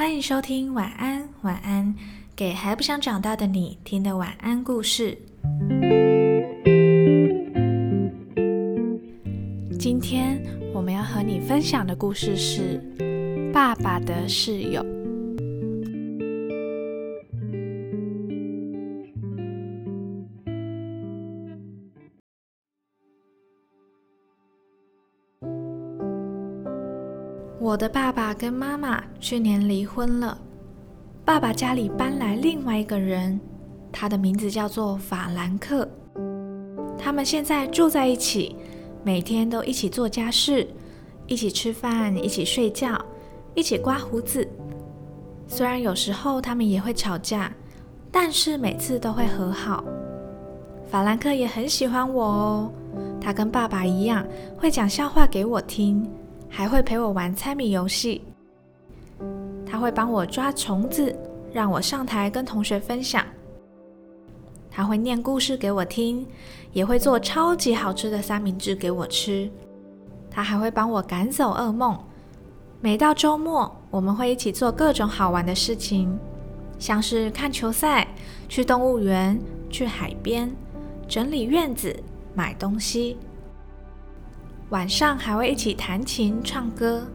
欢迎收听晚安晚安，给还不想长大的你听的晚安故事。今天我们要和你分享的故事是《爸爸的室友》。我的爸爸跟妈妈去年离婚了，爸爸家里搬来另外一个人，他的名字叫做法兰克。他们现在住在一起，每天都一起做家事，一起吃饭，一起睡觉，一起刮胡子。虽然有时候他们也会吵架，但是每次都会和好。法兰克也很喜欢我哦，他跟爸爸一样会讲笑话给我听。还会陪我玩猜谜游戏，他会帮我抓虫子，让我上台跟同学分享。他会念故事给我听，也会做超级好吃的三明治给我吃。他还会帮我赶走噩梦。每到周末，我们会一起做各种好玩的事情，像是看球赛、去动物园、去海边、整理院子、买东西。晚上还会一起弹琴唱歌。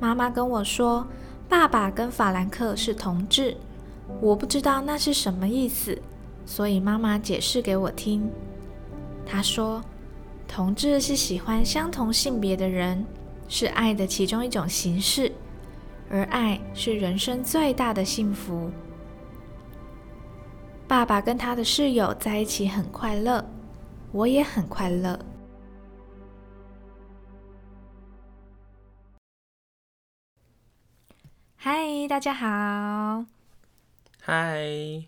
妈妈跟我说，爸爸跟法兰克是同志，我不知道那是什么意思，所以妈妈解释给我听。她说，同志是喜欢相同性别的人，是爱的其中一种形式，而爱是人生最大的幸福。爸爸跟他的室友在一起很快乐，我也很快乐。嗨，大家好！嗨，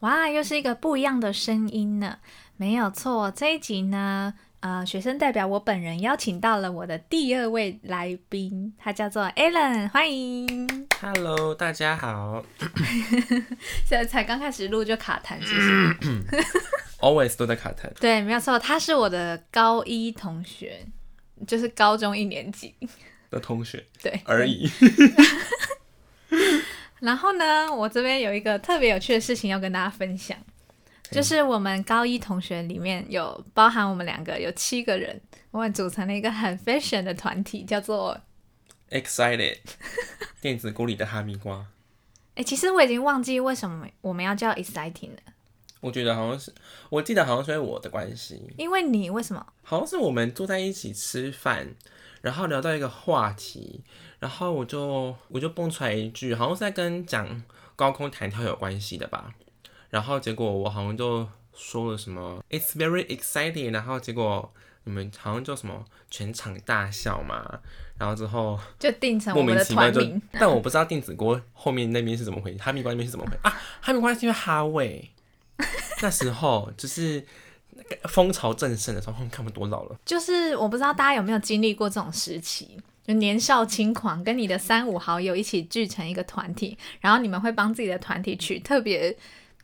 哇，又是一个不一样的声音呢。没有错，这一集呢，呃，学生代表我本人邀请到了我的第二位来宾，他叫做 Alan，欢迎。Hello，大家好。现在才刚开始录就卡痰，是不是？Always 都在卡痰。对，没有错，他是我的高一同学，就是高中一年级的同学，对而已。然后呢，我这边有一个特别有趣的事情要跟大家分享，就是我们高一同学里面有包含我们两个，有七个人，我们组成了一个很 fashion 的团体，叫做 Excited 电子锅里的哈密瓜。哎，其实我已经忘记为什么我们要叫 Exciting 了。我觉得好像是，我记得好像是因为我的关系。因为你为什么？好像是我们坐在一起吃饭，然后聊到一个话题。然后我就我就蹦出来一句，好像是在跟讲高空弹跳有关系的吧。然后结果我好像就说了什么，It's very exciting。然后结果你们好像就什么全场大笑嘛。然后之后就定成莫名其妙就，但我不知道定子锅后面那边是怎么回，哈密瓜那边是怎么回啊？哈密瓜是因为哈味。那时候就是风潮正盛的时候，看不多老了。就是我不知道大家有没有经历过这种时期。就年少轻狂，跟你的三五好友一起聚成一个团体，然后你们会帮自己的团体取特别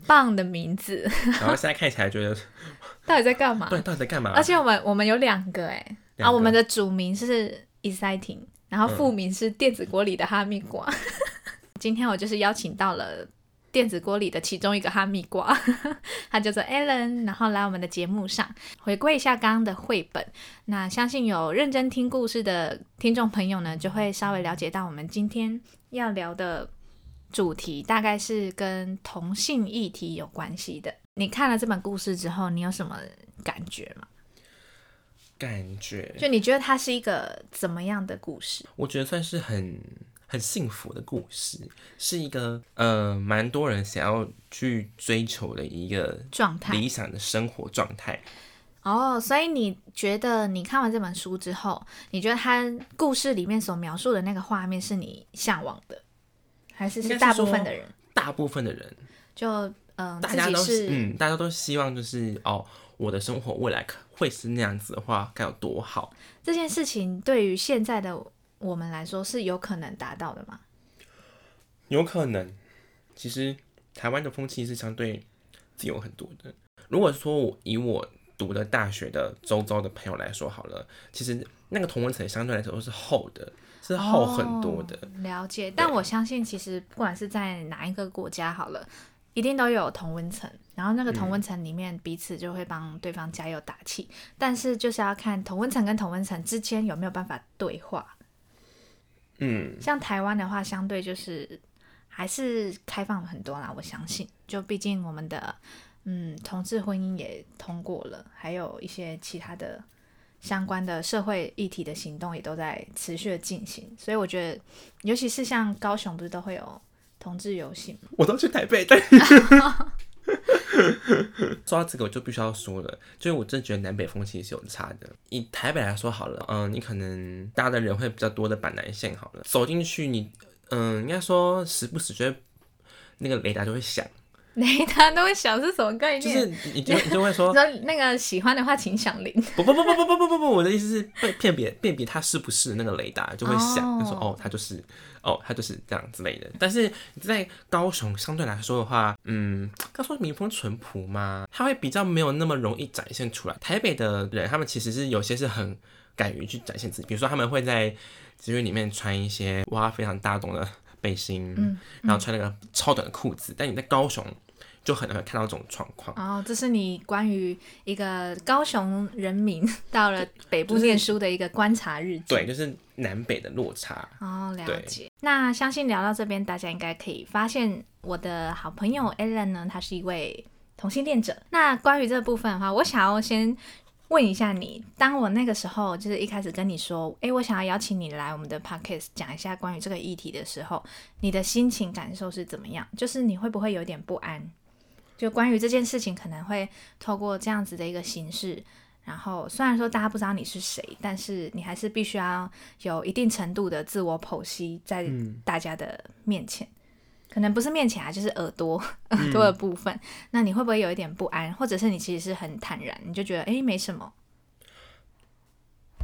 棒的名字。然后现在看起来觉得，到底在干嘛？对，到底在干嘛？而且我们我们有两个哎，啊，我们的主名是 exciting，然后副名是电子锅里的哈密瓜。今天我就是邀请到了。电子锅里的其中一个哈密瓜，他叫做 Alan，然后来我们的节目上回归一下刚刚的绘本。那相信有认真听故事的听众朋友呢，就会稍微了解到我们今天要聊的主题大概是跟同性议题有关系的。你看了这本故事之后，你有什么感觉吗？感觉就你觉得它是一个怎么样的故事？我觉得算是很。很幸福的故事，是一个呃，蛮多人想要去追求的一个状态，理想的生活状态。哦，所以你觉得你看完这本书之后，你觉得他故事里面所描述的那个画面是你向往的，还是是大部分的人？大部分的人就嗯，大家都是嗯，大家都希望就是哦，我的生活未来可会是那样子的话，该有多好？这件事情对于现在的。我们来说是有可能达到的吗？有可能。其实台湾的风气是相对自由很多的。如果说我以我读的大学的周遭的朋友来说好了，其实那个同温层相对来说都是厚的，是厚很多的。哦了解，但我相信其实不管是在哪一个国家好了，一定都有同温层，然后那个同温层里面彼此就会帮对方加油打气，但是就是要看同温层跟同温层之间有没有办法对话。嗯，像台湾的话，相对就是还是开放很多啦，我相信，就毕竟我们的嗯同志婚姻也通过了，还有一些其他的相关的社会议题的行动也都在持续的进行，所以我觉得，尤其是像高雄，不是都会有同志游行吗？我都去台北，但 说到这个，我就必须要说了，就是我真觉得南北风其实是有差的。以台北来说好了，嗯，你可能搭的人会比较多的板南线好了，走进去你，嗯，应该说时不时就会那个雷达就会响，雷达都会响是什么概念就？是你就你就会说，说那个喜欢的话，请响铃。不不不不不不不不不，我的意思是辨辨别辨别它是不是那个雷达就会响，哦就说哦它就是哦它就是这样之类的。但是你在高雄相对来说的话，嗯，刚说民风淳朴嘛，它会比较没有那么容易展现出来。台北的人他们其实是有些是很敢于去展现自己，比如说他们会在节日里面穿一些哇非常大洞的背心，嗯然后穿那个超短的裤子，但你在高雄就很难会看到这种状况。哦，这是你关于一个高雄人民到了北部念书的一个观察日记。对，就是南北的落差。哦，了解。那相信聊到这边，大家应该可以发现，我的好朋友 Alan 呢，他是一位同性恋者。那关于这部分的话，我想要先问一下你，当我那个时候就是一开始跟你说，诶，我想要邀请你来我们的 podcast 讲一下关于这个议题的时候，你的心情感受是怎么样？就是你会不会有点不安？就关于这件事情，可能会透过这样子的一个形式。然后虽然说大家不知道你是谁，但是你还是必须要有一定程度的自我剖析在嗯大家的面前，可能不是面前啊，就是耳朵耳朵的部分。那你会不会有一点不安，或者是你其实是很坦然，你就觉得诶没什么？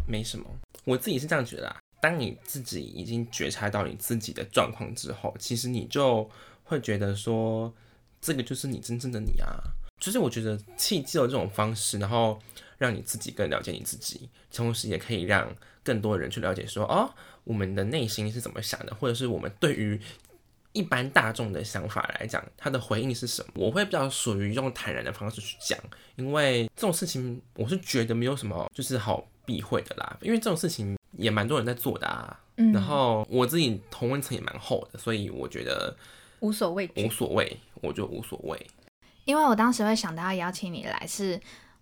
没什么，我自己是这样觉得啊。当你自己已经觉察到你自己的状况之后，其实你就会觉得说，这个就是你真正的你啊。就是我觉得契机的这种方式，然后让你自己更了解你自己，同时也可以让更多人去了解说，哦，我们的内心是怎么想的，或者是我们对于一般大众的想法来讲，他的回应是什么？我会比较属于用坦然的方式去讲，因为这种事情我是觉得没有什么就是好避讳的啦，因为这种事情也蛮多人在做的啊。嗯然后我自己同温层也蛮厚的，所以我觉得无所谓无。所谓，我就无所谓。因为我当时会想到要邀请你来，是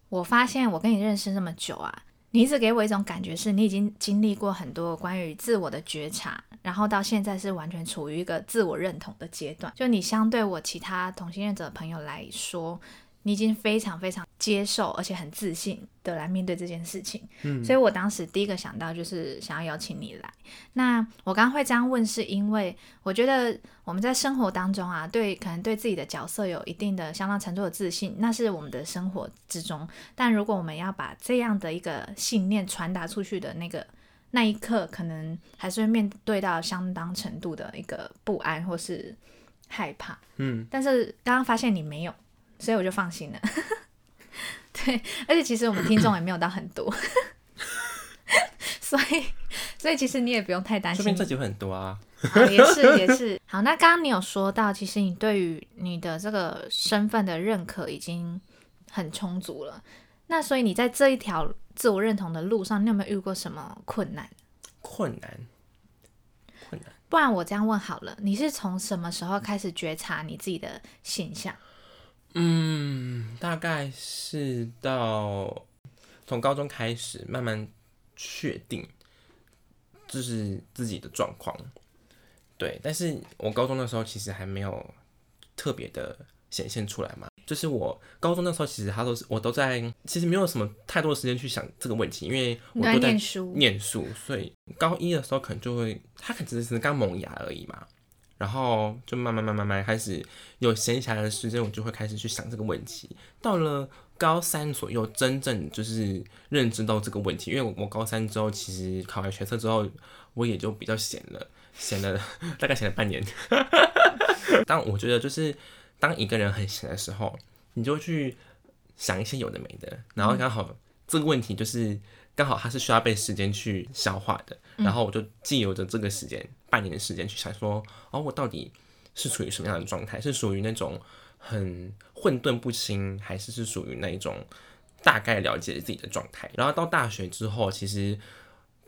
我发现我跟你认识这么久啊，你一直给我一种感觉是你已经经历过很多关于自我的觉察，然后到现在是完全处于一个自我认同的阶段。就你相对我其他同性恋者朋友来说，你已经非常非常接受，而且很自信的来面对这件事情。嗯，所以我当时第一个想到就是想要邀请你来。那我刚刚会这样问，是因为我觉得我们在生活当中啊，对可能对自己的角色有一定的相当程度的自信，那是我们的生活之中。但如果我们要把这样的一个信念传达出去的那个那一刻，可能还是会面对到相当程度的一个不安或是害怕。嗯，但是刚刚发现你没有，所以我就放心了。对，而且其实我们听众也没有到很多，所以所以其实你也不用太担心这边这集很多啊。好，也是也是。好，那刚刚你有说到，其实你对于你的这个身份的认可已经很充足了。那所以你在这一条自我认同的路上，你有没有遇过什么困难？困难，困难。不然我这样问好了，你是从什么时候开始觉察你自己的现象？嗯，大概是到从高中开始慢慢确定，就是自己的状况。对，但是我高中的时候其实还没有特别的显现出来嘛。就是我高中那时候，其实他都是我都在，其实没有什么太多的时间去想这个问题，因为我都在念书，念书，所以高一的时候可能就会，他可能只是刚萌芽而已嘛，然后就慢慢慢慢慢开始有闲暇的时间，我就会开始去想这个问题。到了高三左右，真正就是认知到这个问题，因为我我高三之后，其实考完学测之后，我也就比较闲了，闲了 大概闲了半年。但我觉得就是当一个人很闲的时候，你就去想一些有的没的，然后刚好这个问题就是刚好它是需要被时间去消化的，然后我就既有着这个时间半年的时间去想说，哦，我到底是处于什么样的状态？是属于那种很混沌不清，还是是属于那一种大概了解自己的状态？然后到大学之后，其实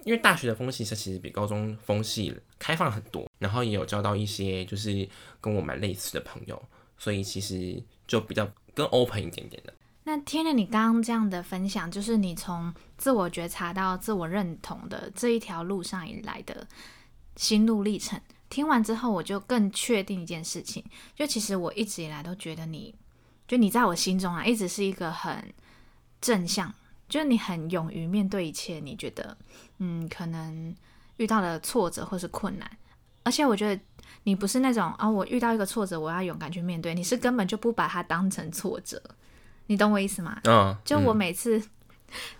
因为大学的风气是其实比高中风气开放很多，然后也有交到一些就是跟我蛮类似的朋友，所以其实就比较更 open 一点点的。那听了你刚刚这样的分享，就是你从自我觉察到自我认同的这一条路上以来的心路历程。听完之后，我就更确定一件事情，就其实我一直以来都觉得你，就你在我心中啊，一直是一个很正向，就是你很勇于面对一切，你觉得嗯，可能遇到了挫折或是困难，而且我觉得你不是那种啊，我遇到一个挫折，我要勇敢去面对，你是根本就不把它当成挫折。你懂我意思吗？嗯，就我每次，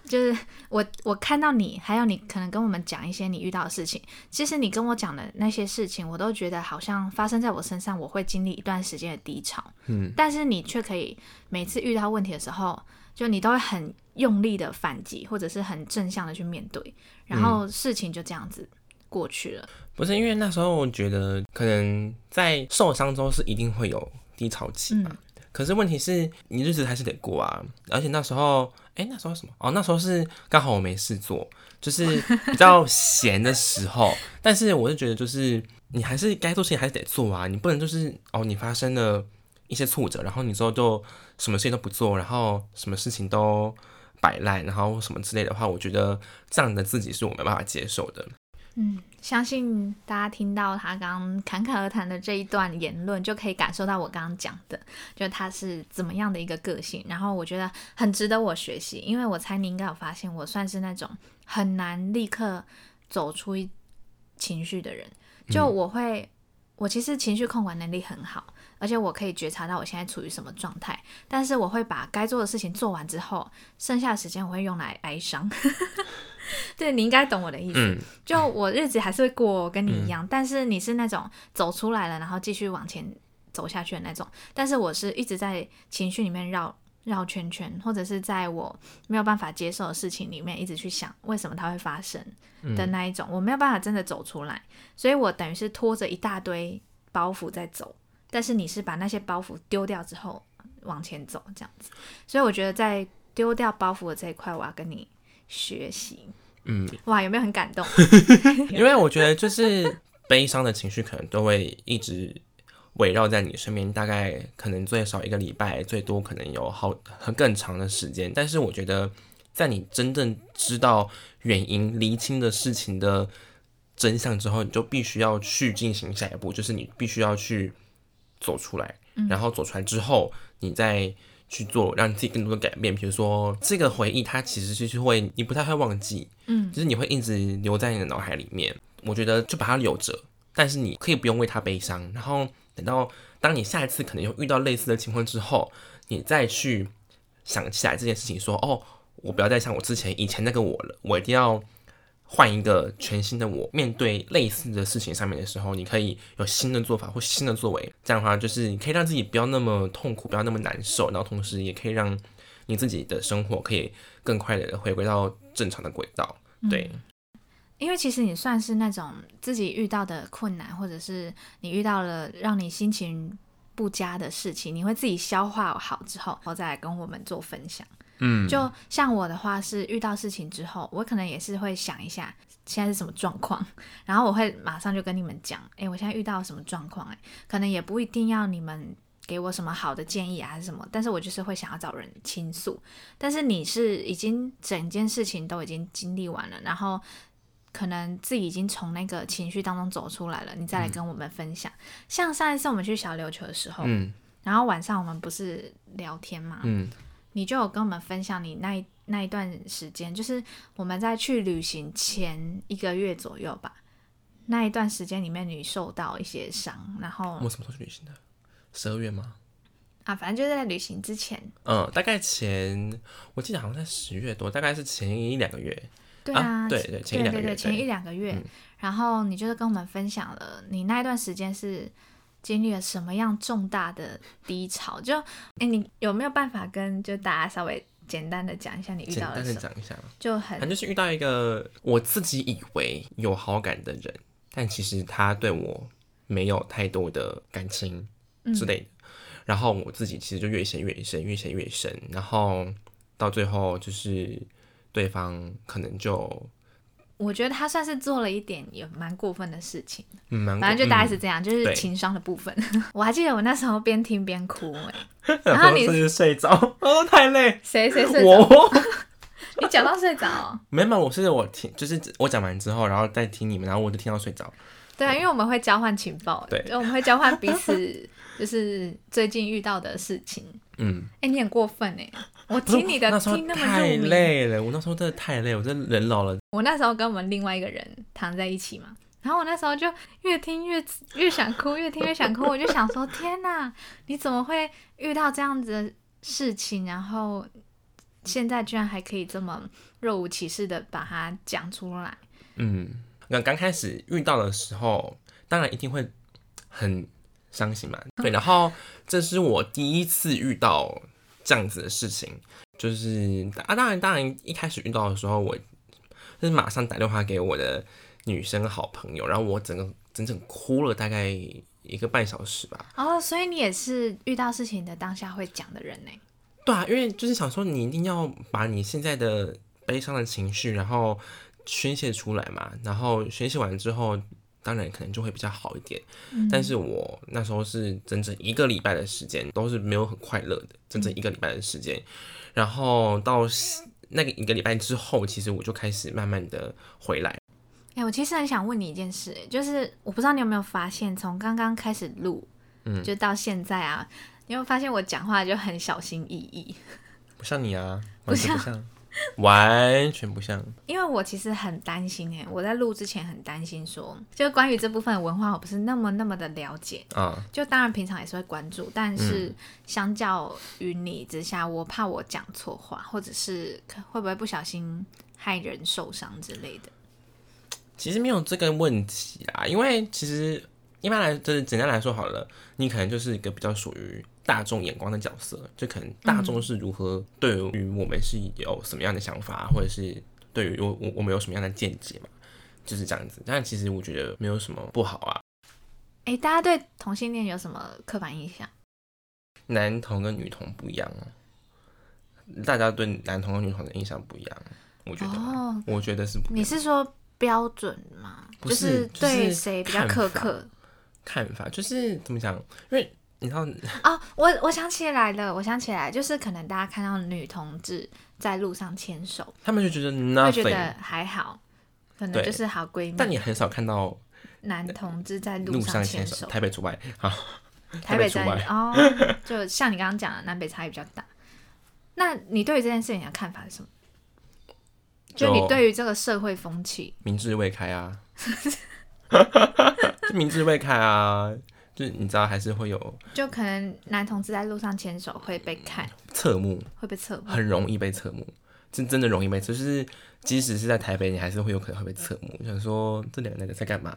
就是我我看到你，还有你可能跟我们讲一些你遇到的事情，其实你跟我讲的那些事情，我都觉得好像发生在我身上，我会经历一段时间的低潮。嗯，但是你却可以每次遇到问题的时候，就你都会很用力的反击，或者是很正向的去面对，然后事情就这样子过去了。不是因为那时候我觉得，可能在受伤之后是一定会有低潮期嘛。可是问题是你日子还是得过啊，而且那时候，哎，那时候什么？哦，那时候是刚好我没事做，就是比较闲的时候。但是我是觉得，就是你还是该做事情还是得做啊，你不能就是哦，你发生了一些挫折，然后你之后就什么事情都不做，然后什么事情都摆烂，然后什么之类的话，我觉得这样的自己是我没办法接受的。嗯，相信大家听到他刚侃侃而谈的这一段言论，就可以感受到我刚刚讲的，就他是怎么样的一个个性。然后我觉得很值得我学习，因为我猜你应该有发现，我算是那种很难立刻走出情绪的人。就我会，我其实情绪控管能力很好，而且我可以觉察到我现在处于什么状态。但是我会把该做的事情做完之后，剩下的时间我会用来哀伤。对你应该懂我的意思，就我日子还是会过，跟你一样，但是你是那种走出来了，然后继续往前走下去的那种，但是我是一直在情绪里面绕绕圈圈，或者是在我没有办法接受的事情里面一直去想为什么它会发生的那一种，我没有办法真的走出来，所以我等于是拖着一大堆包袱在走，但是你是把那些包袱丢掉之后往前走这样子，所以我觉得在丢掉包袱的这一块，我要跟你。学习，嗯，哇，有没有很感动？因为我觉得就是悲伤的情绪可能都会一直围绕在你身边，大概可能最少一个礼拜，最多可能有好很更长的时间。但是我觉得，在你真正知道原因、厘清的事情的真相之后，你就必须要去进行下一步，就是你必须要去走出来，然后走出来之后，你再。去做让自己更多的改变，比如说这个回忆，它其实就是会你不太会忘记，嗯，就是你会一直留在你的脑海里面。我觉得就把它留着，但是你可以不用为它悲伤。然后等到当你下一次可能又遇到类似的情况之后，你再去想起来这件事情，说哦，我不要再像我之前以前那个我了，我一定要。换一个全新的我，面对类似的事情上面的时候，你可以有新的做法或新的作为。这样的话，就是你可以让自己不要那么痛苦，不要那么难受，然后同时也可以让你自己的生活可以更快的回归到正常的轨道。对，因为其实你算是那种自己遇到的困难，或者是你遇到了让你心情不佳的事情，你会自己消化好之后，然后再来跟我们做分享。嗯，就像我的话是遇到事情之后，我可能也是会想一下现在是什么状况，然后我会马上就跟你们讲，哎，我现在遇到什么状况，哎，可能也不一定要你们给我什么好的建议啊，还是什么，但是我就是会想要找人倾诉。但是你是已经整件事情都已经经历完了，然后可能自己已经从那个情绪当中走出来了，你再来跟我们分享。像上一次我们去小琉球的时候，嗯，然后晚上我们不是聊天嘛，嗯。你就有跟我们分享你那一那一段时间，就是我们在去旅行前一个月左右吧，那一段时间里面你受到一些伤，然后我什么时候去旅行的？十二月吗？啊，反正就是在旅行之前，嗯，大概前我记得好像在十月多，大概是前一两个月。对啊，对对，前一两个月，前一两个月，然后你就是跟我们分享了你那一段时间是。经历了什么样重大的低潮？就哎，你有没有办法跟就大家稍微简单的讲一下你遇简单到了什么？的讲一下，就很反正就是遇到一个我自己以为有好感的人，但其实他对我没有太多的感情之类的。然后我自己其实就越陷越深，越陷越深，然后到最后就是对方可能就我觉得他算是做了一点也蛮过分的事情，嗯蛮反正就大概嗯是这样，就是情商的部分。我还记得我那时候边听边哭、哎，然然后你睡着，哦太累，谁谁睡着？我 你讲到睡着哦、没有，我是我听，就是我讲完之后，然后再听你们，然后我就听到睡着。对啊，因为我们会交换情报，对就我们会交换彼此就是最近遇到的事情。嗯，哎、你很过分哎！我听你的那时候听那么太。累了，我那时候真的太累，我真的人老了。我那时候跟我们另外一个人躺在一起嘛，然后我那时候就越听越越想哭，越听越想哭。我就想说，天哪，你怎么会遇到这样子的事情？然后现在居然还可以这么若无其事的把它讲出来。嗯，那刚开始遇到的时候，当然一定会很伤心嘛。对，然后这是我第一次遇到这样子的事情，就是啊，当然，当然一开始遇到的时候，我就是马上打电话给我的女生好朋友，然后我整个整整哭了大概一个半小时吧。哦，所以你也是遇到事情的当下会讲的人呢？对啊，因为就是想说，你一定要把你现在的悲伤的情绪，然后宣泄出来嘛。然后宣泄完之后，当然可能就会比较好一点。但是我那时候是整整一个礼拜的时间，都是没有很快乐的，整整一个礼拜的时间。然后到那个一个礼拜之后，其实我就开始慢慢的回来。哎、我其实很想问你一件事，哎，就是我不知道你有没有发现，从刚刚开始录，嗯就到现在啊，你有发现我讲话就很小心翼翼？不像你啊，完全不像，完全不像。因为我其实很担心哎，我在录之前很担心说，就关于这部分的文化，我不是那么那么的了解。啊，就当然平常也是会关注，但是相较于你之下，我怕我讲错话，或者是会不会不小心害人受伤之类的。其实没有这个问题啦，因为其实一般来，就是简单来说好了，你可能就是一个比较属于大众眼光的角色，就可能大众是如何对于我们是有什么样的想法，或者是对于我我我们有什么样的见解嘛，就是这样子。但其实我觉得没有什么不好啊，哎，大家对同性恋有什么刻板印象？男同跟女同不一样哦，大家对男同跟女同的印象不一样，我觉得，哦，我觉得是你是说标准吗？就是对谁比较苛刻？看法，就是怎么讲，因为你知道，哦，我 我想起来了，我想起来，就是可能大家看到女同志在路上牵手，他们就觉得会觉。得还好，可能就是好闺蜜。但你很少看到男同志在路上上牵手，手，台北除外。好，台北在除外。哦，就像你刚刚讲的，南北差异比较大。那你对于这件事情的看法是什么？就你对于这个社会风气，明智未开啊，明智未开啊，就是你知道还是会有就可能男同志在路上牵手会被看，侧目，会被侧目。很容易被侧目，真真的容易被侧，就是即使是在台北，你还是会有可能会被侧目。想说这两个男的在干嘛？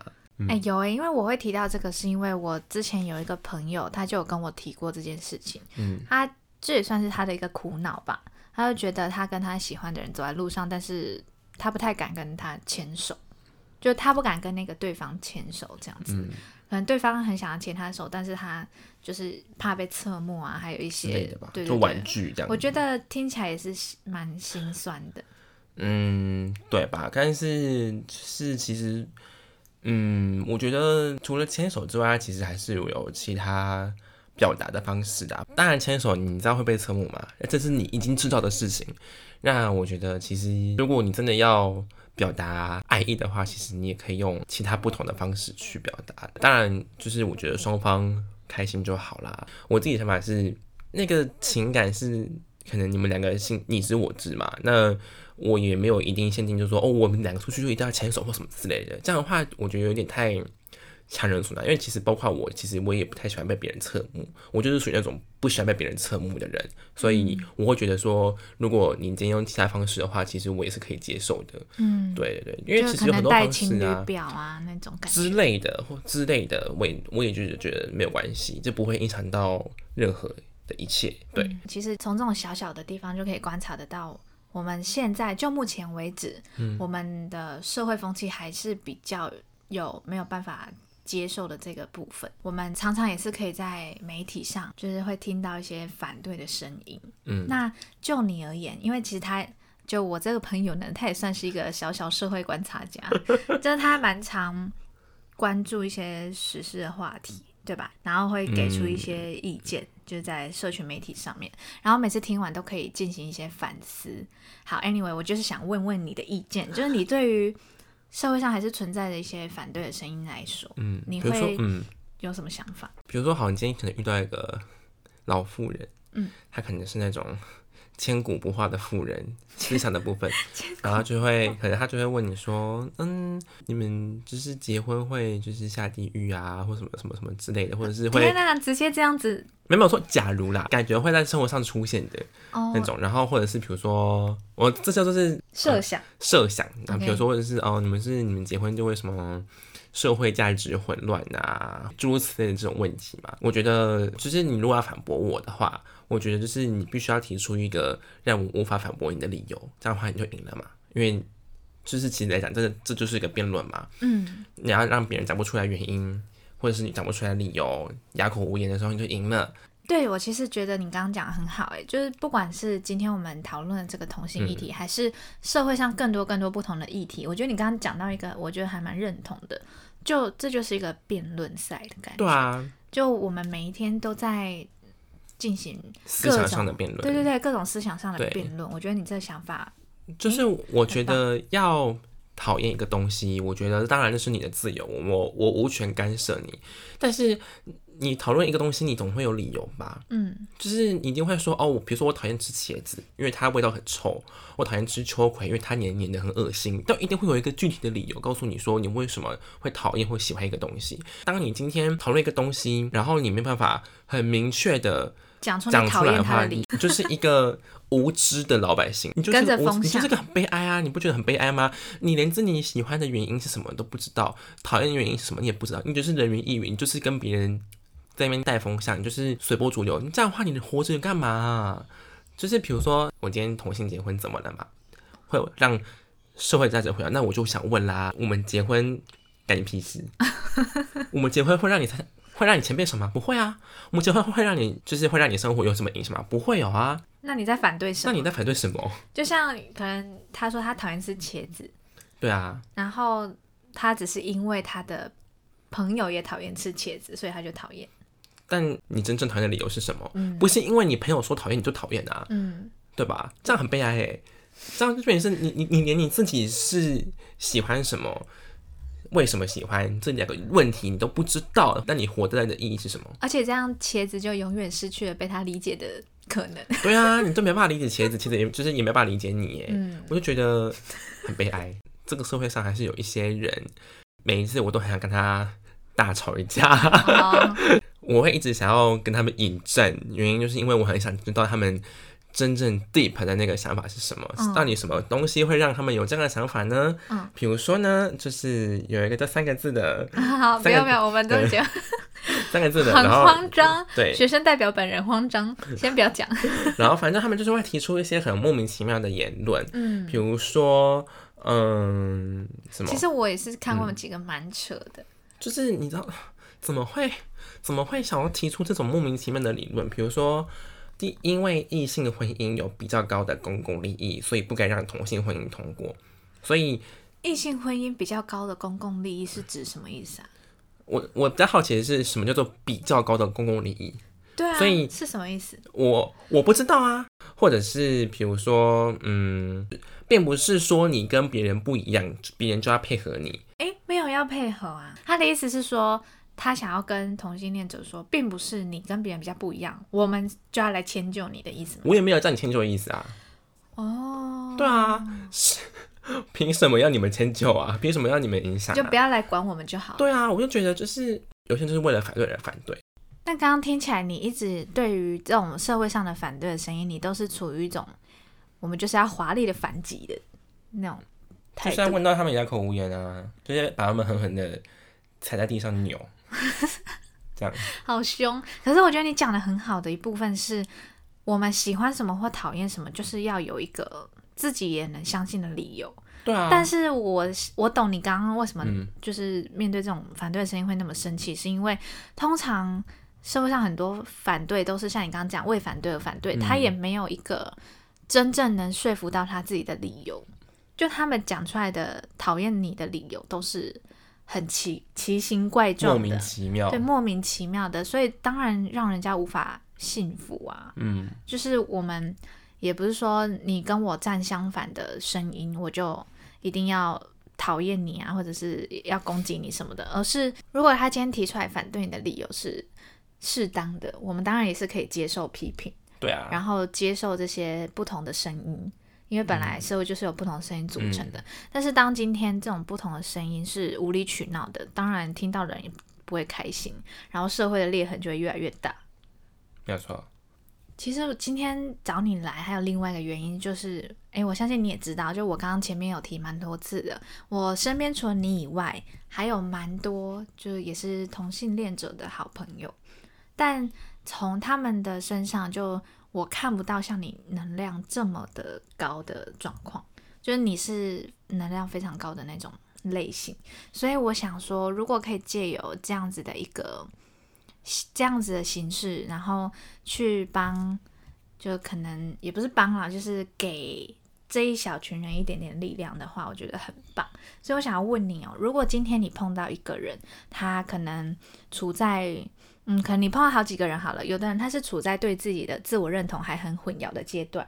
哎、有哎、因为我会提到这个，是因为我之前有一个朋友，他就有跟我提过这件事情。嗯，他这也算是他的一个苦恼吧。他就觉得他跟他喜欢的人走在路上，但是他不太敢跟他牵手，就他不敢跟那个对方牵手这样子。嗯可能对方很想要牵他的手，但是他就是怕被侧目啊，还有一些对对就玩。具这样。我觉得听起来也是蛮心酸的。嗯，对吧？但是是其实，嗯，我觉得除了牵手之外，其实还是有其他表达的方式的啊、当然，牵手你知道会被侧目嘛，这是你已经知道的事情。那我觉得，其实如果你真的要表达爱意的话，其实你也可以用其他不同的方式去表达。当然，就是我觉得双方开心就好啦。我自己想法是，那个情感是可能你们两个心你知我知嘛，那我也没有一定限定，就是说哦，我们两个出去就一定要牵手或什么之类的。这样的话，我觉得有点太强人所难。因为其实包括我，其实我也不太喜欢被别人侧目，我就是属于那种不喜欢被别人侧目的人，所以我会觉得说，如果你今天用其他方式的话，其实我也是可以接受的。嗯，对对对，因为其实有很多方式啊。表啊那种感之。类的或之类的，我也我也就是觉得没有关系，就不会影响到任何的一切。对，嗯其实从这种小小的地方就可以观察得到，我们现在就目前为止，嗯我们的社会风气还是比较有没有办法接受的这个部分。我们常常也是可以在媒体上，就是会听到一些反对的声音。嗯，那就你而言，因为其实他。就我这个朋友呢，他也算是一个小小社会观察家，就是他蛮常关注一些时事的话题，对吧？然后会给出一些意见，就是在社群媒体上面。然后每次听完都可以进行一些反思。好，anyway，我就是想问问你的意见，就是你对于社会上还是存在的一些反对的声音来说，嗯，你会，嗯，有什么想法？比如说，好，你今天可能遇到一个老妇人，嗯，她可能是那种千古不化的妇人，思想的部分，然后就会可能他就会问你说，嗯，你们就是结婚会就是下地狱啊，或什么什么什么之类的，或者是会天哪，直接这样子。没有说假如啦，感觉会在生活上出现的哦。那，种，然后或者是比如说我这叫做是设想，设想，啊，OK。比如说或者是哦，你们是你们结婚就会什么社会价值混乱啊，诸如此类的这种问题嘛。我觉得就是你如果要反驳我的话，我觉得就是你必须要提出一个让我无法反驳你的理由，这样的话你就赢了嘛。因为就是其实来讲，这这就是一个辩论嘛。嗯，你要让别人讲不出来原因，或者是你讲不出来理由，哑口无言的时候，你就赢了。对我其实觉得你刚刚讲的很好，哎，就是不管是今天我们讨论的这个同性议嗯题，还是社会上更多更多不同的议题，我觉得你刚刚讲到一个，我觉得还蛮认同的，就这就是一个辩论赛的感觉。对啊，就我们每一天都在进行思想上的辩论。对对对，各种思想上的辩论。我觉得你这个想法，就是我觉得要讨厌一个东西，我觉得当然那是你的自由，我我无权干涉你。但是你讨论一个东西，你总会有理由吧？嗯，就是你一定会说哦，我比如说我讨厌吃茄子，因为它味道很臭；我讨厌吃秋葵，因为它黏黏的很恶心。但一定会有一个具体的理由告诉你说你为什么会讨厌或喜欢一个东西。当你今天讨论一个东西，然后你没办法很明确的讲出讲出来的话，你就是一个无知的老百姓，你就是跟着无风向你就是个很悲哀啊！你不觉得很悲哀吗？你连自己喜欢的原因是什么都不知道，讨厌的原因是什么你也不知道，你就是人云亦云，你就是跟别人在那边带风向，你就是随波逐流。你这样的话，你活着干嘛啊、就是比如说，我今天同性结婚怎么了嘛？会有让社会价值回来，那我就想问啦，我们结婚干你屁事？我们结婚会让你才会让你钱变少吗？不会啊。我们结婚会让你就是会让你生活有什么影响吗？不会有啊。那你在反对什么？那你在反对什么？就像可能他说他讨厌吃茄子，对啊，然后他只是因为他的朋友也讨厌吃茄子，所以他就讨厌。但你真正讨厌的理由是什么？嗯不是因为你朋友说讨厌你就讨厌啊，嗯，对吧？这样很悲哀诶。这样就变成是你你你连你自己是喜欢什么，为什么喜欢这两个问题你都不知道，那你活在的意义是什么？而且这样茄子就永远失去了被他理解的可能。对啊，你都没办法理解茄子，茄子也就是也没办法理解你耶。嗯我就觉得很悲哀。这个社会上还是有一些人，每一次我都很想跟他大吵一架，哦，我会一直想要跟他们引战，原因就是因为我很想知道他们真正 deep 的那个想法是什么，嗯到底什么东西会让他们有这样的想法呢？嗯，比如说呢，就是有一个这三个字的，好，不三个要不要，我们都对觉得 三个字的，很慌张。对，学生代表本人慌张，先不要讲。然后反正他们就是会提出一些很莫名其妙的言论，嗯，比如说，嗯，什么其？实我也是看过几个蛮扯的。就是你知道怎么会怎么会想要提出这种莫名其妙的理论？比如说，第因为异性婚姻有比较高的公共利益，所以不该让同性婚姻通过。所以异性婚姻比较高的公共利益是指什么意思啊？我我比较好奇的是什么叫做比较高的公共利益？对啊，所以是什么意思？我我不知道啊，或者是比如说，嗯，并不是说你跟别人不一样，别人就要配合你。诶，没有要配合啊。他的意思是说，他想要跟同性恋者说，并不是你跟别人比较不一样，我们就要来迁就你的意思吗？我也没有叫你迁就的意思啊。哦，对啊，是 凭什么要你们迁就啊？凭什么要你们影响、啊？就不要来管我们就好。对啊，我就觉得就是有些人就是为了反对而反对。但刚刚听起来，你一直对于这种社会上的反对的声音，你都是处于一种我们就是要华丽的反击的那种态度。就是要问到他们哑口无言啊，就是把他们狠狠的踩在地上扭。这样。好凶。可是我觉得你讲的很好的一部分是，我们喜欢什么或讨厌什么，就是要有一个自己也能相信的理由。对啊，但是我我懂你刚刚为什么嗯就是面对这种反对的声音会那么生气，是因为通常社会上很多反对都是像你刚刚讲为反对而反对，嗯他也没有一个真正能说服到他自己的理由，就他们讲出来的讨厌你的理由都是很奇奇形怪莫名状的，其妙对，。莫名其妙的，所以当然让人家无法信服啊。嗯，就是我们也不是说你跟我站相反的声音，我就一定要讨厌你啊，或者是要攻击你什么的，而是如果他今天提出来反对你的理由是适当的，我们当然也是可以接受批评，对啊，然后接受这些不同的声音。因为本来社会就是由不同声音组成的，但是当今天这种不同的声音是无理取闹的，当然听到人也不会开心，然后社会的裂痕就会越来越大。没有错。其实今天找你来还有另外一个原因，就是，诶，我相信你也知道，就我刚刚前面有提蛮多次的，我身边除了你以外，还有蛮多就是也是同性恋者的好朋友，但从他们的身上就我看不到像你能量这么的高的状况，就是你是能量非常高的那种类型，所以我想说，如果可以借由这样子的一个这样子的形式，然后去帮，就可能也不是帮啦，就是给这一小群人一点点力量的话，我觉得很棒。所以我想要问你哦，如果今天你碰到一个人，他可能处在，嗯，可能你碰到好几个人好了，有的人他是处在对自己的自我认同还很混淆的阶段，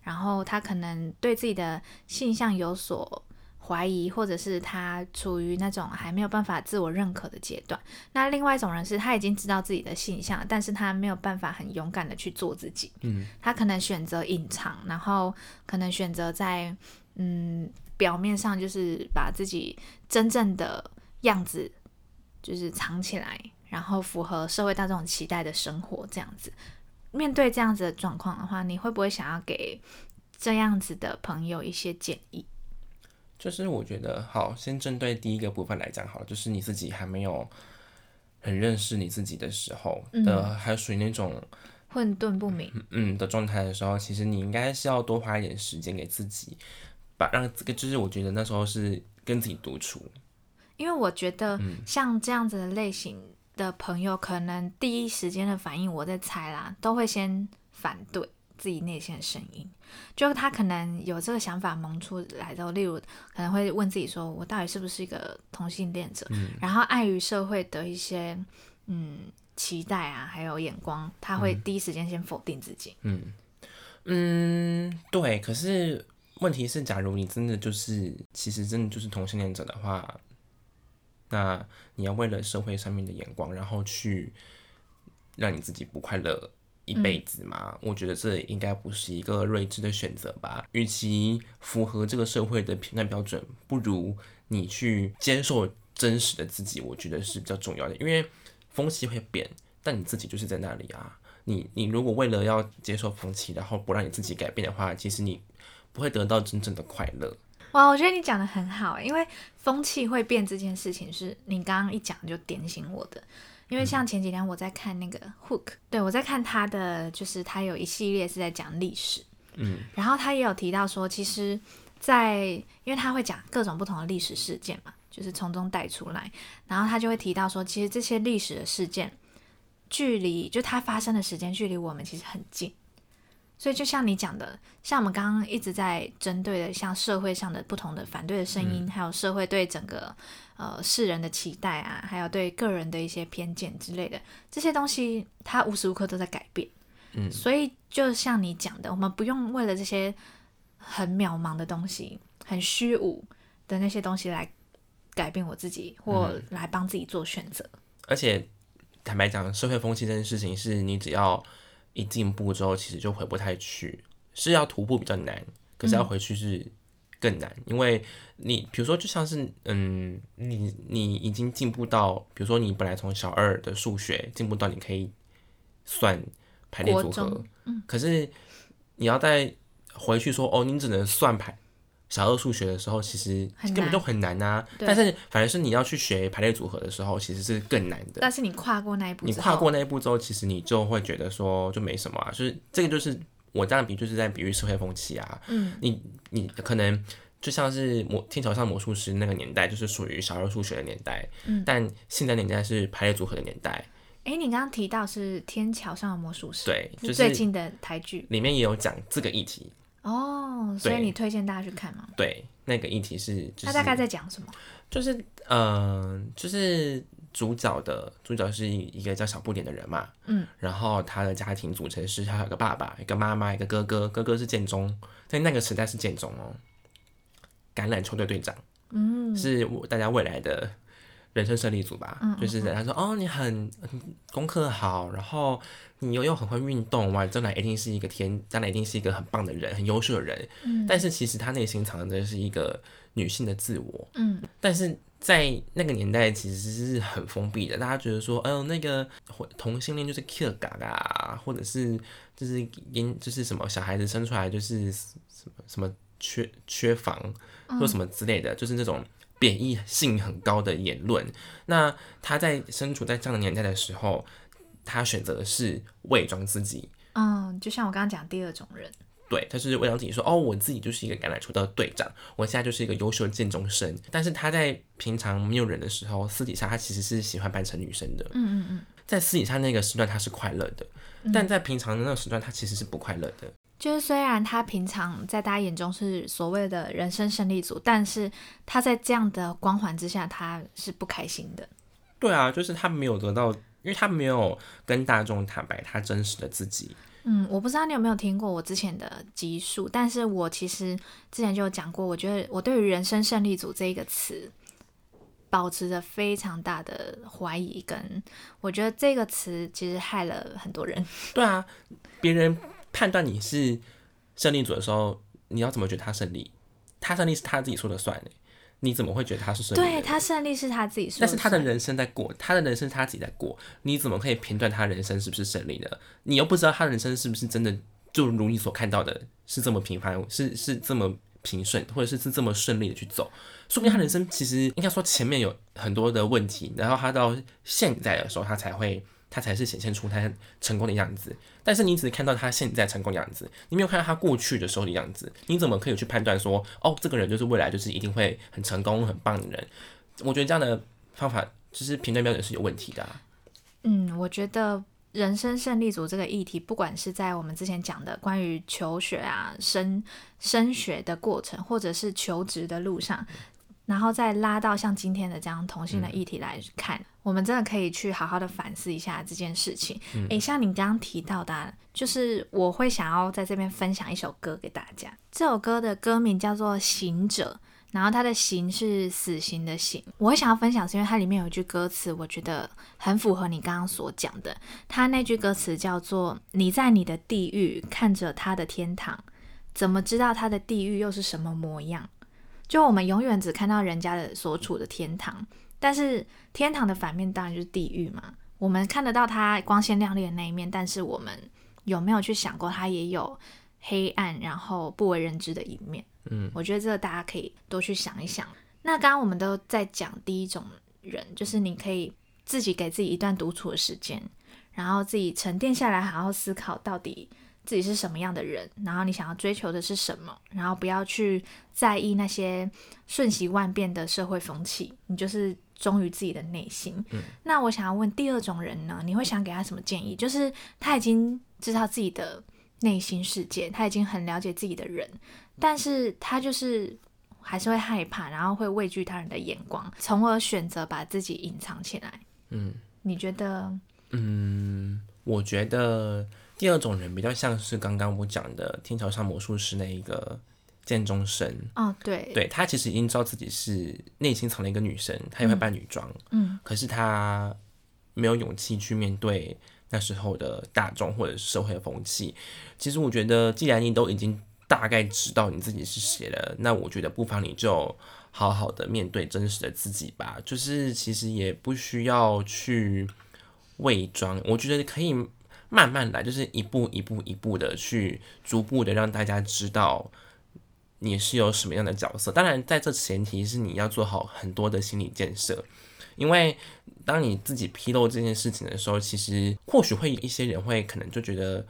然后他可能对自己的性向有所怀疑，或者是他处于那种还没有办法自我认可的阶段。那另外一种人是他已经知道自己的性向，但是他没有办法很勇敢的去做自己，嗯，他可能选择隐藏，然后可能选择在嗯表面上就是把自己真正的样子就是藏起来，然后符合社会大众期待的生活这样子。面对这样子的状况的话，你会不会想要给这样子的朋友一些建议？就是我觉得好，先针对第一个部分来讲好了，就是你自己还没有很认识你自己的时候的，还属于那种混沌不明，嗯的状态的时候，其实你应该是要多花一点时间给自己，把让这个就是我觉得那时候是跟自己独处，因为我觉得像这样子的类型的朋友，可能第一时间的反应，我在猜啦，都会先反对自己内心的声音。就他可能有这个想法萌出来之后，例如可能会问自己说：“我到底是不是一个同性恋者？”然后碍于社会的一些嗯期待啊，还有眼光，他会第一时间先否定自己。嗯嗯，对。可是问题是，假如你真的就是其实真的就是同性恋者的话，那你要为了社会上面的眼光，然后去让你自己不快乐一辈子吗？我觉得这应该不是一个睿智的选择吧。与其符合这个社会的评判标准，不如你去接受真实的自己，我觉得是比较重要的。因为风气会变，但你自己就是在那里啊。你你如果为了要接受风气，然后不让你自己改变的话，其实你不会得到真正的快乐。哇，我觉得你讲的很好，因为风气会变这件事情是你刚刚一讲就点醒我的。因为像前几天我在看那个 Hook，对我在看他的，就是他有一系列是在讲历史，嗯，然后他也有提到说，其实在，因为他会讲各种不同的历史事件嘛，就是从中带出来，然后他就会提到说，其实这些历史的事件距离就它发生的时间距离我们其实很近。所以就像你讲的，像我们刚刚一直在针对的，像社会上的不同的反对的声音，还有社会对整个呃世人的期待啊，还有对个人的一些偏见之类的这些东西，它无时无刻都在改变。嗯，所以就像你讲的，我们不用为了这些很渺茫的东西、很虚无的那些东西来改变我自己，或来帮自己做选择。而且坦白讲，社会风气这件事情，是你只要一进步之后，其实就回不太去，是要徒步比较难，可是要回去是更难，因为你比如说就像是嗯，你你已经进步到，比如说你本来从小二的数学进步到你可以算排列组合嗯，可是你要再回去说哦，你只能算排小二数学的时候，其实根本就很难啊。对但是反而是你要去学排列组合的时候，其实是更难的。但是你跨过那一步，你跨过，那一步之后，其实你就会觉得说就没什么啊，就是这个就是我这样比，就是在比喻社会风气啊。嗯，你你可能就像是魔天桥上魔术师那个年代，就是属于小二数学的年代，嗯但现在年代是排列组合的年代，哎，你刚刚提到是《天桥上的魔术师》，对，就是最近的台剧里面也有讲这个议题，哦，所以你推荐大家去看吗？对，那个议题是就是它大概在讲什么？就是嗯、呃就是主角的主角是一个叫小不点的人嘛，嗯，然后他的家庭组成是他有个爸爸、一个妈妈、一个哥哥，哥哥是建中，在那个时代是建中哦，橄榄球队队长，嗯，是我大家未来的人生胜利组吧，嗯嗯就是他说哦，你很很功课好，然后你又又很会运动，哇，将来一定是一个天，将来一定是一个很棒的人，很优秀的人，嗯。但是其实他内心藏的是一个女性的自我，嗯。但是在那个年代其实是很封闭的，大家觉得说，哎呦，那个同性恋就是 kill 嘎嘎，或者是就是因就是什么小孩子生出来就是什么什么缺缺房或什么之类的，就是那种贬义性很高的言论。那他在身处在这样的年代的时候，他选择的是伪装自己，嗯，就像我刚刚讲第二种人，对，他是伪装自己说，哦，我自己就是一个橄榄球的队长，我现在就是一个优秀的建中生。但是他在平常没有人的时候，私底下他其实是喜欢扮成女生的。嗯嗯嗯，在私底下那个时段他是快乐的，但在平常的那个时段他其实是不快乐的。就是虽然他平常在大家眼中是所谓的人生胜利组，但是他在这样的光环之下，他是不开心的。对啊，就是他没有得到，因为他没有跟大众坦白他真实的自己。嗯，我不知道你有没有听过我之前的集数，但是我其实之前就有讲过，我觉得我对于“人生胜利组”这一个词保持着非常大的怀疑，跟我觉得这个词其实害了很多人。对啊，别人判断你是胜利组的时候，你要怎么觉得他胜利？他胜利是他自己说了算的，你怎么会觉得他是胜利？对他胜利是他自己说，但是他的人生在过，他的人生是他自己在过，你怎么可以评断他人生是不是胜利呢？你又不知道他人生是不是真的就如你所看到的，是这么平凡，是是这么平顺，或者是是这么顺利的去走。说不定他人生其实应该说前面有很多的问题，然后他到现在的时候，他才会他才是显现出他成功的样子。但是你只看到他现在成功的样子，你没有看到他过去的时候的样子，你怎么可以去判断说，哦，这个人就是未来就是一定会很成功、很棒的人？我觉得这样的方法就是评断标准是有问题的、啊。嗯，我觉得人生胜利组这个议题，不管是在我们之前讲的关于求学啊、升升学的过程，或者是求职的路上，然后再拉到像今天的这样同性的议题来看，我们真的可以去好好的反思一下这件事情。诶，像你刚刚提到的啊、就是我会想要在这边分享一首歌给大家。这首歌的歌名叫做《行者》。然后它的行是死刑的刑，我会想要分享是因为它里面有一句歌词，我觉得很符合你刚刚所讲的。它那句歌词叫做“你在你的地狱看着他的天堂，怎么知道他的地狱又是什么模样？”就我们永远只看到人家的所处的天堂，但是天堂的反面当然就是地狱嘛。我们看得到它光鲜亮丽的那一面，但是我们有没有去想过它也有黑暗，然后不为人知的一面？嗯，我觉得这个大家可以多去想一想。那刚刚我们都在讲第一种人，就是你可以自己给自己一段独处的时间，然后自己沉淀下来，好好思考到底自己是什么样的人，然后你想要追求的是什么，然后不要去在意那些瞬息万变的社会风气，你就是忠于自己的内心。嗯，那我想要问第二种人呢，你会想给他什么建议？就是他已经知道自己的内心世界，他已经很了解自己的人，但是他就是还是会害怕，然后会畏惧他人的眼光，从而选择把自己隐藏起来。嗯你觉得？嗯，我觉得第二种人比较像是刚刚我讲的天桥上魔术师那一个剑中生。哦，对，对他其实已经知道自己是内心藏了一个女生，他也会扮女装，嗯可是他没有勇气去面对那时候的大众或者是社会的风气。其实我觉得，既然你都已经大概知道你自己是谁了，那我觉得不妨你就好好的面对真实的自己吧。就是其实也不需要去伪装，我觉得可以慢慢来，就是一步一步一步的去逐步的让大家知道你是有什么样的角色。当然，在这前提是你要做好很多的心理建设，因为当你自己披露这件事情的时候，其实或许会有一些人会可能就觉得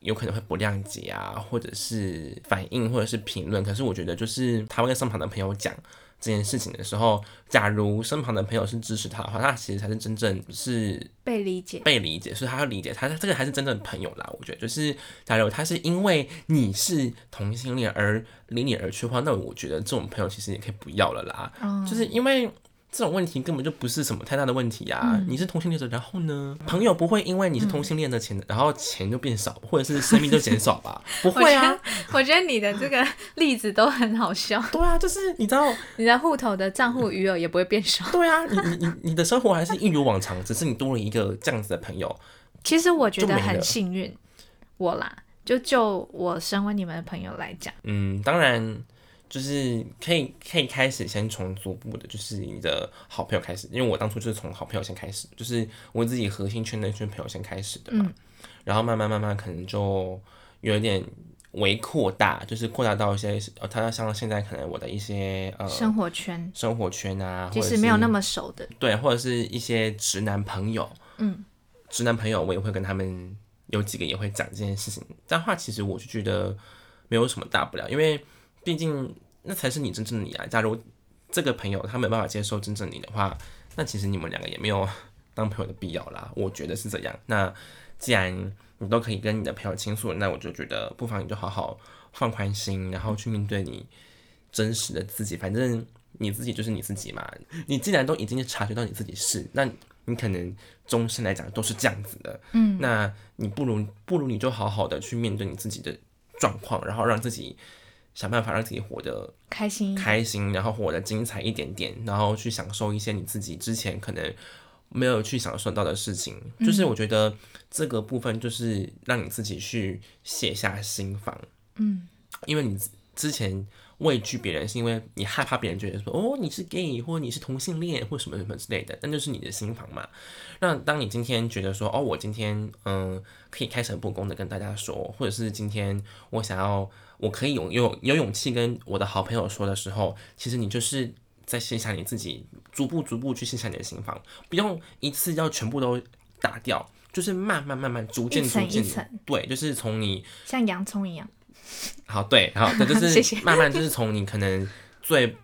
有可能会不谅解啊，或者是反应，或者是评论。可是我觉得，就是他会跟身旁的朋友讲。这件事情的时候，假如身旁的朋友是支持他的话，那其实才是真正是被理解，被理解，所以他要理解他，这个还是真正的朋友啦。我觉得，就是假如他是因为你是同性恋而离你而去的话，那我觉得这种朋友其实也可以不要了啦。就是因为。这种问题根本就不是什么太大的问题呀！你是同性恋者，然后呢，朋友不会因为你是同性恋的钱，然后钱就变少，或者是 生命就减少吧？不会啊！我觉得你的这个例子都很好笑。对啊，就是你知道，你的户头的账户余额也不会变少。对啊，你你你你的生活还是一如往常，只是你多了一个这样子的朋友。其实我觉得很幸运，我啦，就就我身为你们的朋友来讲，嗯，当然。就是可以可以开始先从逐步的，就是你的好朋友开始，因为我当初就是从好朋友先开始，就是我自己核心圈的一群朋友先开始的嘛，然后慢慢慢慢可能就有一点微扩大，就是扩大到一些呃，他像现在可能我的一些呃生活圈，生活圈啊，其实没有那么熟的，对，或者是一些直男朋友，嗯，直男朋友我也会跟他们有几个也会讲这件事情，这样话其实我就觉得没有什么大不了，因为。毕竟那才是你真正的你啊！假如这个朋友他没办法接受真正你的话，那其实你们两个也没有当朋友的必要啦。我觉得是这样。那既然你都可以跟你的朋友倾诉，那我就觉得不妨你就好好放宽心，然后去面对你真实的自己。反正你自己就是你自己嘛。你既然都已经察觉到你自己是，那你可能终身来讲都是这样子的。嗯，那你不如不如你就好好的去面对你自己的状况，然后让自己。想办法让自己活得开心，开心，然后活得精彩一点点，然后去享受一些你自己之前可能没有去享受到的事情。就是我觉得这个部分就是让你自己去卸下心防，嗯，因为你之前畏惧别人，是因为你害怕别人觉得说哦你是 gay 或者你是同性恋或什么什么之类的，那就是你的心房嘛。那当你今天觉得说哦我今天嗯可以开诚布公的跟大家说，或者是今天我想要。我可以有有有勇气跟我的好朋友说的时候，其实你就是在卸下你自己，逐步逐步去卸下你的心房，不用一次要全部都打掉，就是慢慢慢慢逐渐逐渐，对，就是从你像洋葱一样，好对，好，那 就是慢慢就是从你可能最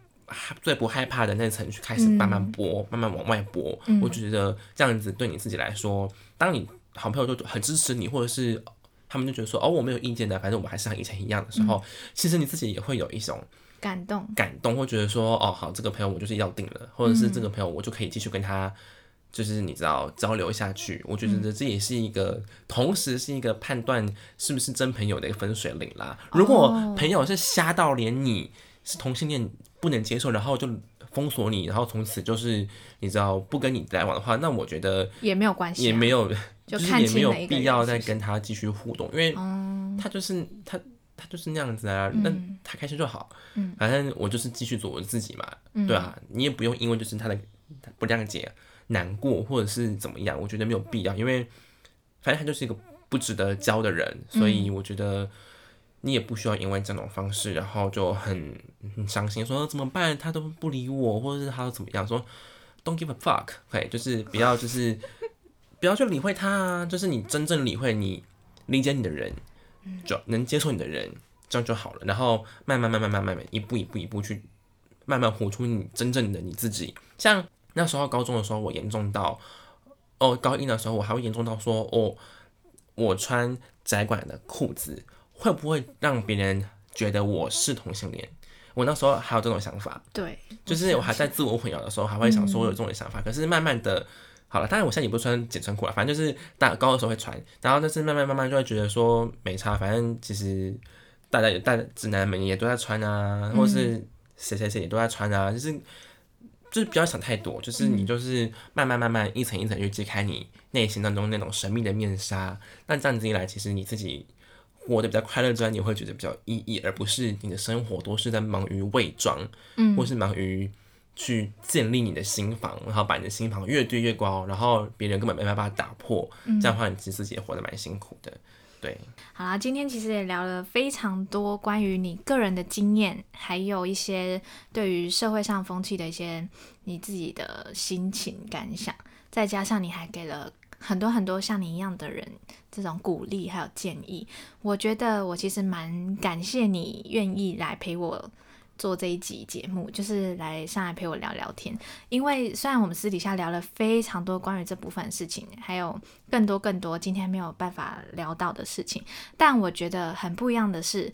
最不害怕的那层去开始慢慢剥，慢慢往外剥。我觉得这样子对你自己来说，当你好朋友就很支持你，或者是。他们就觉得说哦，我没有意见的，反正我们还是像以前一样的时候，其实你自己也会有一种感动，感动，会觉得说哦，好，这个朋友我就是要定了，或者是这个朋友我就可以继续跟他，就是你知道交流下去。我觉得这也是一个，同时是一个判断是不是真朋友的一个分水岭啦。如果朋友是瞎到连你是同性恋不能接受，然后就封锁你，然后从此就是你知道不跟你来往的话，那我觉得也没有关系，也没有。就是也没有必要再跟他继续互动，因为他就是他他就是那样子啊，那他开心就好，反正我就是继续做我自己嘛，对啊，你也不用因为就是他的不谅解难过或者是怎么样，我觉得没有必要，因为反正他就是一个不值得交的人，所以我觉得你也不需要因为这种方式然后就很很伤心，说怎么办他都不理我，或者是他怎么样，说 don't give a fuck，对，就是不要就是。不要去理会他啊，就是你真正理会你、理解你的人，就能接受你的人，这样就好了。然后慢慢、慢慢、慢慢、慢慢，一步一步、一步去慢慢活出你真正的你自己。像那时候高中的时候，我严重到哦，高一的时候我还会严重到说，哦，我穿窄管的裤子会不会让别人觉得我是同性恋？我那时候还有这种想法，对，就是我还在自我混淆的时候，还会想说我有这种想法。可是慢慢的。好了，当然我现在也不穿紧身裤了，反正就是大高的时候会穿，然后但是慢慢慢慢就会觉得说没差，反正其实大家也大直男们也都在穿啊，或是谁谁谁也都在穿啊，就是就是不要想太多，就是你就是慢慢慢慢一层一层去揭开你内心当中那种神秘的面纱，那这样子一来，其实你自己活得比较快乐之外，你会觉得比较意义，而不是你的生活都是在忙于伪装，嗯，或是忙于。去建立你的心房，然后把你的心房越堆越高，然后别人根本没办法打破。这样的话，你其实自己也活得蛮辛苦的。对，好啦，今天其实也聊了非常多关于你个人的经验，还有一些对于社会上风气的一些你自己的心情感想，再加上你还给了很多很多像你一样的人这种鼓励还有建议，我觉得我其实蛮感谢你愿意来陪我。做这一集节目，就是来上来陪我聊聊天。因为虽然我们私底下聊了非常多关于这部分事情，还有更多更多今天没有办法聊到的事情，但我觉得很不一样的是，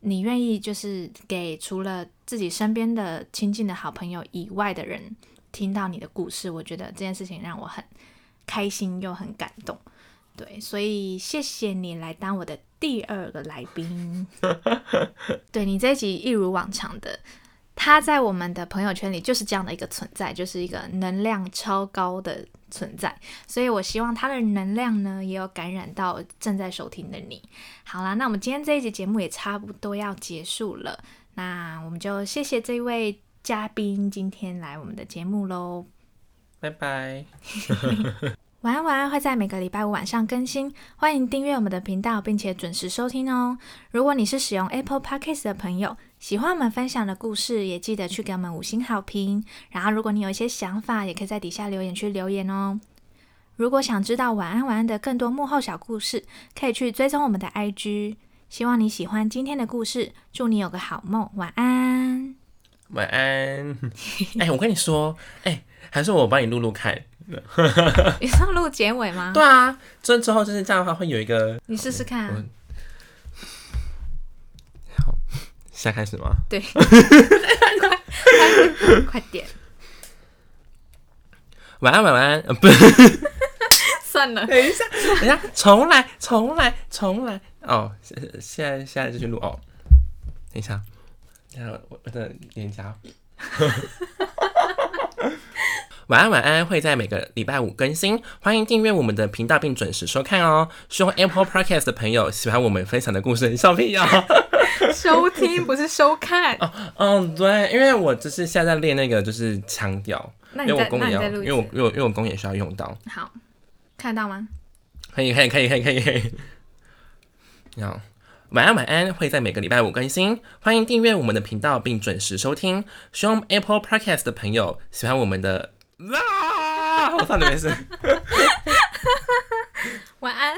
你愿意就是给除了自己身边的亲近的好朋友以外的人听到你的故事。我觉得这件事情让我很开心又很感动。对，所以谢谢你来当我的第二个来宾。对你这一集一如往常的，他在我们的朋友圈里就是这样的一个存在，就是一个能量超高的存在。所以我希望他的能量呢，也有感染到正在收听的你。好啦，那我们今天这一集节目也差不多要结束了，那我们就谢谢这位嘉宾今天来我们的节目喽，拜拜。晚安，晚安会在每个礼拜五晚上更新，欢迎订阅我们的频道，并且准时收听哦。如果你是使用 Apple Podcast 的朋友，喜欢我们分享的故事，也记得去给我们五星好评。然后，如果你有一些想法，也可以在底下留言区留言哦。如果想知道晚安晚安的更多幕后小故事，可以去追踪我们的 IG。希望你喜欢今天的故事，祝你有个好梦，晚安，晚安。哎，我跟你说，哎，还是我帮你录录看。你是要录结尾吗？对啊，这之后就是这样的话，会有一个。你试试看。好，现在开始吗？对，快快快点。晚安，晚安。不，算了。等一下，等一下，重来，重来，重来。哦，现在现在就去录哦。等一下，等下我我的脸颊。晚安，晚安会在每个礼拜五更新，欢迎订阅我们的频道并准时收看哦。希望 Apple Podcast 的朋友喜欢我们分享的故事，笑屁呀！收听不是收看 哦。嗯，对，因为我就是现在在练那个就是腔调，因为我公也要，因为我因为因为我公演需要用到。好，看得到吗？可以，可以，可以，可以，可以。好，晚安，晚安会在每个礼拜五更新，欢迎订阅我们的频道并准时收听。希望 Apple Podcast 的朋友喜欢我们的。啊！我操你没事。晚安。